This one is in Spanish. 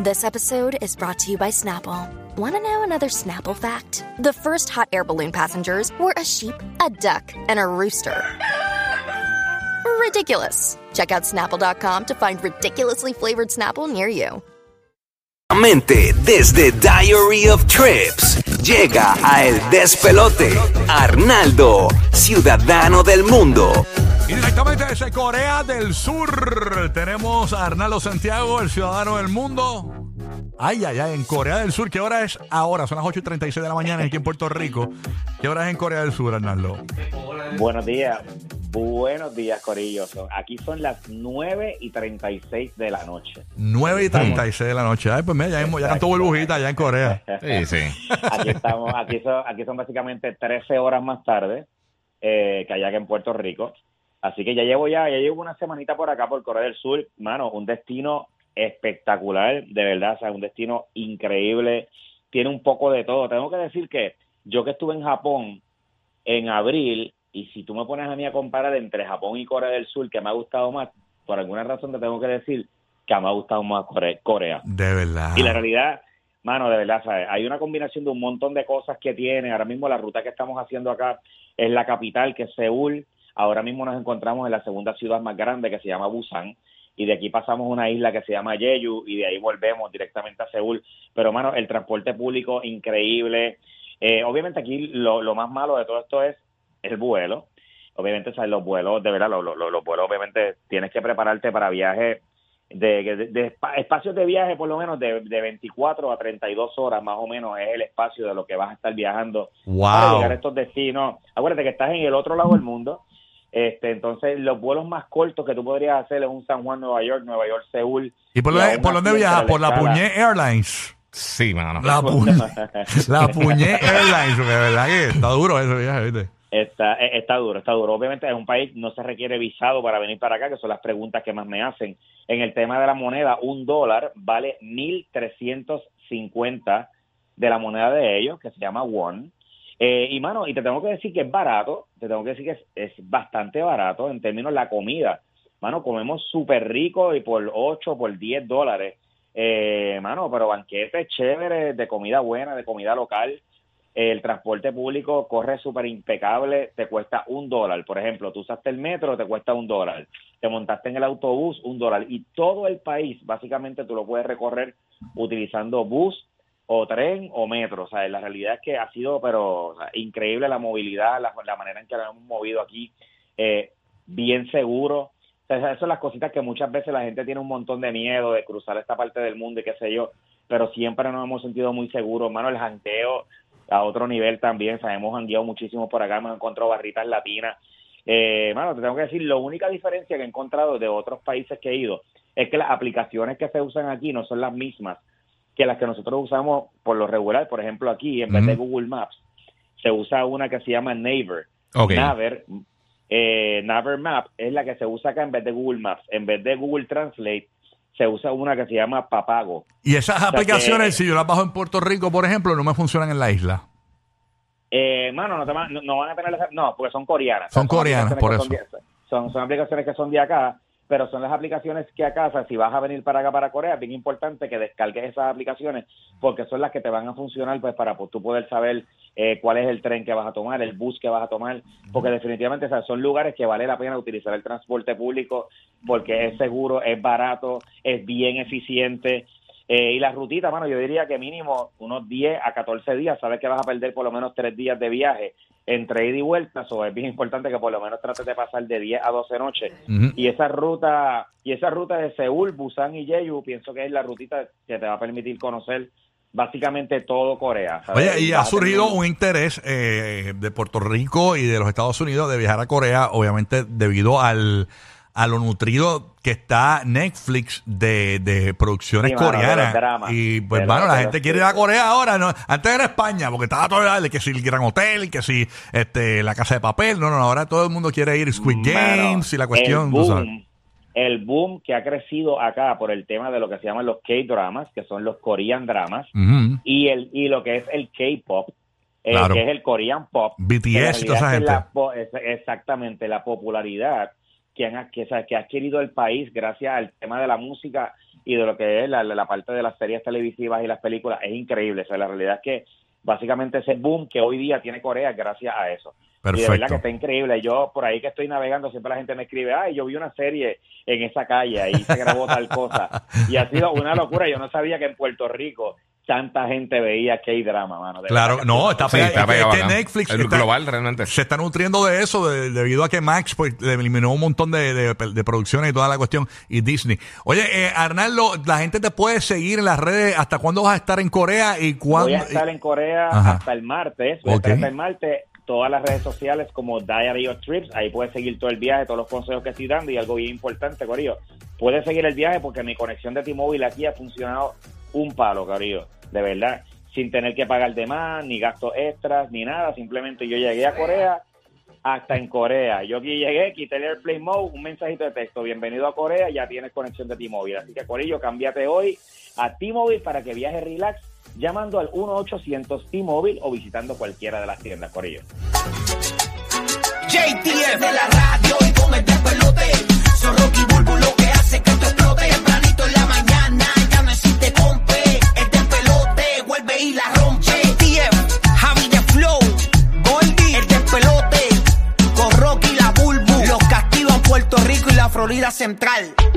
This episode is brought to you by Snapple. Want to know another Snapple fact? The first hot air balloon passengers were a sheep, a duck, and a rooster. Ridiculous. Check out snapple.com to find ridiculously flavored Snapple near you. Desde Diary of Trips. Llega a El Despelote. Arnaldo, ciudadano del mundo. Directamente desde Corea del Sur tenemos a Arnaldo Santiago, el ciudadano del mundo. Ay, ay, ay, en Corea del Sur, ¿qué hora es ahora? Son las 8 y 36 de la mañana aquí en Puerto Rico. ¿Qué hora es en Corea del Sur, Arnaldo? Buenos días. Buenos días, Corillo. Aquí son las 9 y 36 de la noche. 9 y 36 de la noche. Ay, pues mira, ya, hemos- ya cantó burbujita allá en Corea. Sí, sí. Aquí estamos, aquí son, aquí son básicamente 13 horas más tarde eh, que allá que en Puerto Rico. Así que ya llevo ya, ya llevo una semanita por acá por Corea del Sur, mano, un destino espectacular, de verdad, o sea, un destino increíble, tiene un poco de todo. Tengo que decir que yo que estuve en Japón en abril, y si tú me pones a mí a comparar entre Japón y Corea del Sur, que me ha gustado más, por alguna razón te tengo que decir que me ha gustado más Core- Corea. De verdad. Y la realidad, mano, de verdad, ¿sabes? hay una combinación de un montón de cosas que tiene. Ahora mismo la ruta que estamos haciendo acá es la capital, que es Seúl. Ahora mismo nos encontramos en la segunda ciudad más grande, que se llama Busan. Y de aquí pasamos a una isla que se llama Jeju y de ahí volvemos directamente a Seúl. Pero, mano, el transporte público increíble. Eh, obviamente aquí lo, lo más malo de todo esto es el vuelo. Obviamente, ¿sabes? los vuelos, de verdad, los, los- los vuelos, obviamente, tienes que prepararte para viajes de, de- de espa- espacios de viaje por lo menos de, de 24 a 32 horas más o menos es el espacio de lo que vas a estar viajando para llegar a Wow. estos destinos. Acuérdate que estás en el otro lado del mundo. Este, entonces, los vuelos más cortos que tú podrías hacer es un San Juan, Nueva York, Nueva York, Seúl. ¿Y por, Y dónde- por viajas? Por la Puñé Airlines. Sí, mano. La, pu la Puñé Airlines. De verdad que está duro ese viaje, ¿viste? Está, eh, está duro, está duro. Obviamente es un país, no se requiere visado para venir para acá, que son las preguntas que más me hacen. En el tema de la moneda, un dólar vale 1.350 de la moneda de ellos, que se llama won. Eh, y mano, y te tengo que decir que es barato, te tengo que decir que es, bastante barato en términos de la comida. Mano, comemos súper rico y por 8, por 10 dólares. Eh, mano, pero banquetes chéveres, de comida buena, de comida local el transporte público corre súper impecable, te cuesta un dólar. Por ejemplo, tú usaste el metro, te cuesta un dólar. Te montaste en el autobús, un dólar. Y todo el país, básicamente, tú lo puedes recorrer utilizando bus o tren o metro. O sea, la realidad es que ha sido, pero increíble la movilidad, la, la manera en que lo hemos movido aquí, eh, bien seguro. O sea, esas son las cositas que muchas veces la gente tiene un montón de miedo de cruzar esta parte del mundo y qué sé yo, pero siempre nos hemos sentido muy seguros. Mano, el janteo a otro nivel también. O sea, hemos jangueado muchísimo por acá, hemos encontrado barritas latinas. Eh, mano, te tengo que decir, la única diferencia que he encontrado de otros países que he ido es que las aplicaciones que se usan aquí no son las mismas que las que nosotros usamos por lo regular. Por ejemplo, aquí, en vez de. Google Maps, se usa una que se llama Naver. Ok. Naver, eh, Naver Map es la que se usa acá en vez de Google Maps. En vez de Google Translate, se usa una que se llama Papago. Y esas sea aplicaciones, que- si yo las bajo en Puerto Rico, por ejemplo, no me funcionan en la isla. Eh, mano, no, te van- no, no van a tener las- no, porque son coreanas. Son coreanas, por Son, son, son aplicaciones que son de acá, pero son las aplicaciones que acá, o sea, si vas a venir para acá, para Corea, es bien importante que descargues esas aplicaciones porque son las que te van a funcionar pues para pues, tú poder saber eh, cuál es el tren que vas a tomar, el bus que vas a tomar, porque definitivamente o sea, son lugares que vale la pena utilizar el transporte público porque es seguro, es barato, es bien eficiente. Eh, y la rutita, mano, yo diría que mínimo unos 10 a 14 días, sabes que vas a perder por lo menos 3 días de viaje entre ida y vuelta, so es bien importante que por lo menos trates de pasar de 10 a 12 noches. Y esa ruta y esa ruta de Seúl, Busan y Jeju, pienso que es la rutita que te va a permitir conocer básicamente todo Corea. ¿sabes? Oye, y ha surgido un interés eh, de Puerto Rico y de los Estados Unidos de viajar a Corea, obviamente debido al a lo nutrido que está Netflix de, de producciones Sí, mano, de coreanas. y pues, De mano, los- la de gente quiere ir a Corea ahora. ¿no? Antes era España, porque estaba todo el que si el Gran Hotel, que si este, la Casa de Papel. No, no, no, ahora todo el mundo quiere ir Squid Mano, Games y la cuestión. el tú sabes. boom, el boom que ha crecido acá por el tema de lo que se llaman los K-dramas, que son los Korean dramas, y el y lo que es el K-pop, eh, Claro. que es el Korean pop. BTS y toda esa gente. la exactamente, la popularidad que, han, que, que ha adquirido el país gracias al tema de la música y de lo que es la, la- parte de las series televisivas y las películas es increíble. O sea, la realidad es que básicamente ese boom que hoy día tiene Corea gracias a eso. Y de verdad Perfecto. que está increíble. Yo por ahí que estoy navegando, siempre la gente me escribe, ay, yo vi una serie en esa calle, ahí se grabó tal cosa. Y ha sido una locura. Yo no sabía que en Puerto Rico tanta gente veía K-drama, mano. De Claro, verdad que no, está Sí, está Es que- pegado es que acá. Netflix El está- global realmente. se está nutriendo de eso de- debido a que Max pues le eliminó un montón de, de- de producciones y toda la cuestión y Disney. Oye, eh, Arnaldo, la gente te puede seguir en las redes. ¿Hasta cuándo vas a estar en Corea y cuándo? Voy a estar en Corea Ajá. hasta el martes. Voy a estar Ok. hasta el martes. Todas las redes sociales como Diary of Trips. Ahí puedes seguir todo el viaje, todos los consejos que estoy dando. Y algo bien importante, Corillo. Puedes seguir el viaje porque mi conexión de T-Mobile aquí ha funcionado un palo, Corillo. De verdad. Sin tener que pagar de más, ni gastos extras, ni nada. Simplemente yo llegué a Corea hasta en Corea. Yo aquí llegué, quité el Airplane Mode, un mensajito de texto. Bienvenido a Corea, ya tienes conexión de T-Mobile. Así que, Corillo, cámbiate hoy a T-Mobile para que viajes relax llamando al 1-800 T-Mobile o visitando cualquiera de las tiendas, Corillo. JTF de la radio y con el despelote. Son Rocky Bulbo lo que hace que Central.